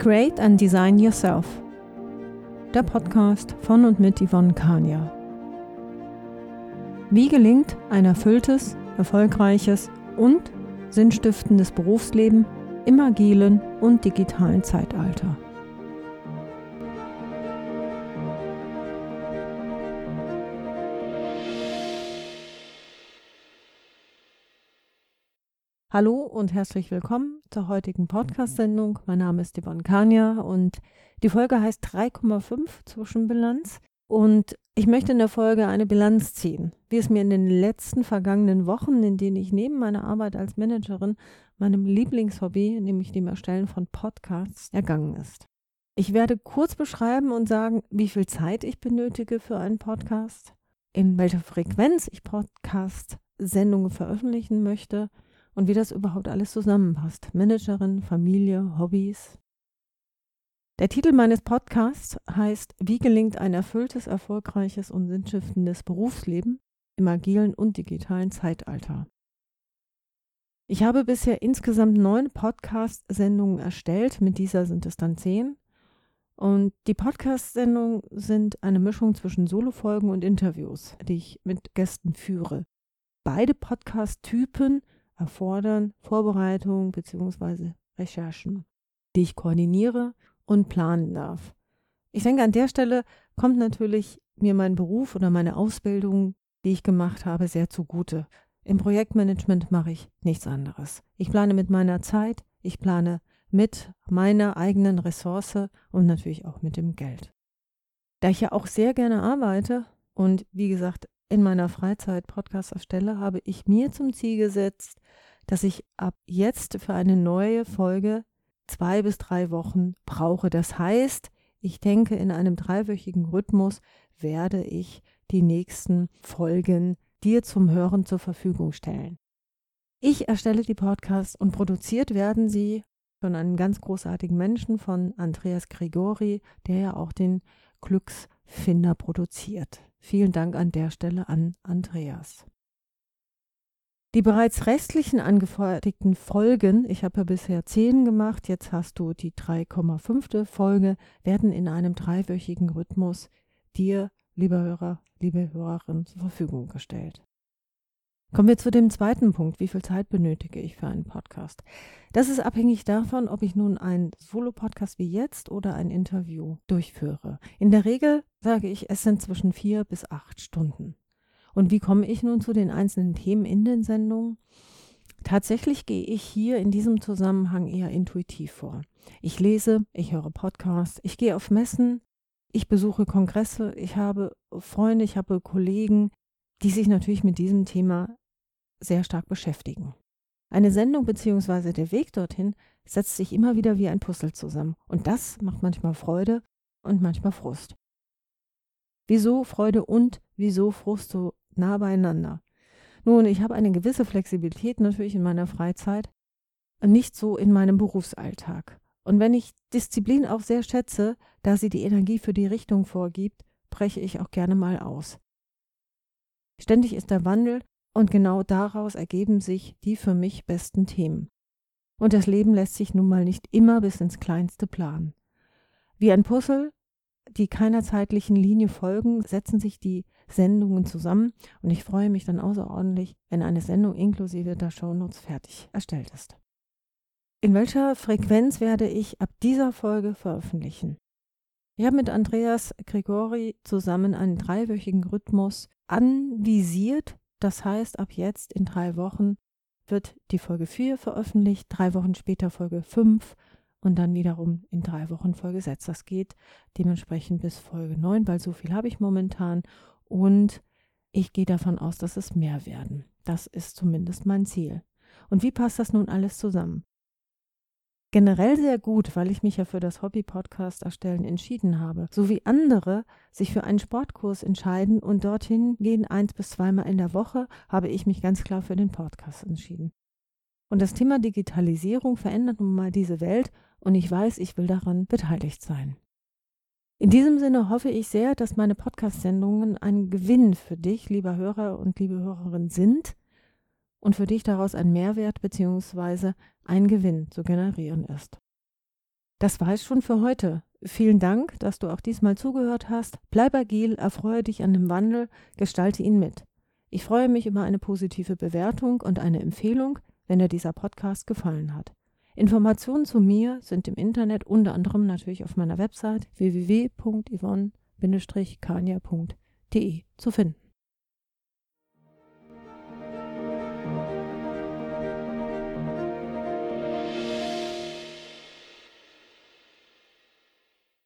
Create and Design Yourself. Der Podcast von und mit Yvonne Kania. Wie gelingt ein erfülltes, erfolgreiches und sinnstiftendes Berufsleben im agilen und digitalen Zeitalter? Hallo und herzlich willkommen zur heutigen Podcast-Sendung. Mein Name ist Yvonne Kania und die Folge heißt 3,5 Zwischenbilanz. Und ich möchte in der Folge eine Bilanz ziehen, wie es mir in den letzten vergangenen Wochen, in denen ich neben meiner Arbeit als Managerin meinem Lieblingshobby, nämlich dem Erstellen von Podcasts, ergangen ist. Ich werde kurz beschreiben und sagen, wie viel Zeit ich benötige für einen Podcast, in welcher Frequenz ich Podcast-Sendungen veröffentlichen möchte, und wie das überhaupt alles zusammenpasst. Managerin, Familie, Hobbys. Der Titel meines Podcasts heißt Wie gelingt ein erfülltes, erfolgreiches und sinnstiftendes Berufsleben im agilen und digitalen Zeitalter. Ich habe bisher insgesamt neun Podcast-Sendungen erstellt, mit dieser sind es dann zehn. Und die Podcast-Sendungen sind eine Mischung zwischen Solofolgen und Interviews, die ich mit Gästen führe. Beide Podcast-Typen erfordern Vorbereitung bzw. Recherchen, die ich koordiniere und planen darf. Ich denke, an der Stelle kommt natürlich mir mein Beruf oder meine Ausbildung, die ich gemacht habe, sehr zugute. Im Projektmanagement mache ich nichts anderes. Ich plane mit meiner Zeit, ich plane mit meiner eigenen Ressource und natürlich auch mit dem Geld. Da ich ja auch sehr gerne arbeite und wie gesagt in meiner Freizeit Podcasts erstelle, habe ich mir zum Ziel gesetzt, dass ich ab jetzt für eine neue Folge zwei bis drei Wochen brauche. Das heißt, ich denke, in einem dreiwöchigen Rhythmus werde ich die nächsten Folgen dir zum Hören zur Verfügung stellen. Ich erstelle die Podcasts und produziert werden sie von einem ganz großartigen Menschen, von Andreas Grigori, der ja auch den Glücksfinder produziert. Vielen Dank an der Stelle an Andreas. Die bereits restlichen angefertigten Folgen, ich habe ja bisher zehn gemacht, jetzt hast du die 3,5. Folge, werden in einem dreiwöchigen Rhythmus dir, lieber Hörer, liebe Hörerin, zur Verfügung gestellt. Kommen wir zu dem zweiten Punkt. Wie viel Zeit benötige ich für einen Podcast? Das ist abhängig davon, ob ich nun einen Solo-Podcast wie jetzt oder ein Interview durchführe. In der Regel sage ich, es sind zwischen vier bis acht Stunden. Und wie komme ich nun zu den einzelnen Themen in den Sendungen? Tatsächlich gehe ich hier in diesem Zusammenhang eher intuitiv vor. Ich lese, ich höre Podcasts, ich gehe auf Messen, ich besuche Kongresse, ich habe Freunde, ich habe Kollegen, die sich natürlich mit diesem Thema sehr stark beschäftigen. Eine Sendung bzw. der Weg dorthin setzt sich immer wieder wie ein Puzzle zusammen. Und das macht manchmal Freude und manchmal Frust. Wieso Freude und wieso Frust so nah beieinander? Nun, ich habe eine gewisse Flexibilität natürlich in meiner Freizeit, nicht so in meinem Berufsalltag. Und wenn ich Disziplin auch sehr schätze, da sie die Energie für die Richtung vorgibt, breche ich auch gerne mal aus. Ständig ist der Wandel und genau daraus ergeben sich die für mich besten Themen. Und das Leben lässt sich nun mal nicht immer bis ins Kleinste planen. Wie ein Puzzle, die keiner zeitlichen Linie folgen, setzen sich die Sendungen zusammen und ich freue mich dann außerordentlich, wenn eine Sendung inklusive der Shownotes fertig erstellt ist. In welcher Frequenz werde ich ab dieser Folge veröffentlichen? Ich habe mit Andreas Gregori zusammen einen dreiwöchigen Rhythmus anvisiert. Das heißt, ab jetzt in drei Wochen wird die Folge 4 veröffentlicht, drei Wochen später Folge 5 und dann wiederum in drei Wochen Folge 6. Das geht dementsprechend bis Folge 9, weil so viel habe ich momentan und ich gehe davon aus, dass es mehr werden. Das ist zumindest mein Ziel. Und wie passt das nun alles zusammen? Generell sehr gut, weil ich mich ja für das Hobby-Podcast erstellen entschieden habe. So wie andere sich für einen Sportkurs entscheiden und dorthin gehen eins bis zweimal in der Woche, habe ich mich ganz klar für den Podcast entschieden. Und das Thema Digitalisierung verändert nun mal diese Welt und ich weiß, ich will daran beteiligt sein. In diesem Sinne hoffe ich sehr, dass meine Podcast-Sendungen ein Gewinn für dich, lieber Hörer und liebe Hörerin, sind und für dich daraus ein Mehrwert bzw. ein Gewinn zu generieren ist. Das war es schon für heute. Vielen Dank, dass du auch diesmal zugehört hast. Bleib agil, erfreue dich an dem Wandel, gestalte ihn mit. Ich freue mich über eine positive Bewertung und eine Empfehlung, wenn dir dieser Podcast gefallen hat. Informationen zu mir sind im Internet unter anderem natürlich auf meiner Website www.yvonne-kania.de zu finden.